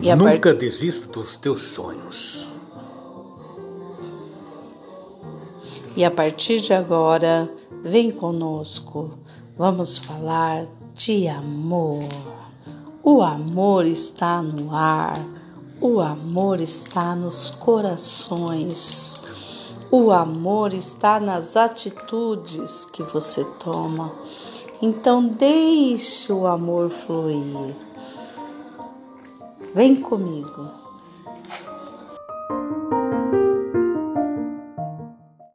E Nunca desista dos teus sonhos. E a partir de agora, vem conosco. Vamos falar de amor. O amor está no ar. O amor está nos corações. O amor está nas atitudes que você toma. Então deixe o amor fluir. Vem comigo.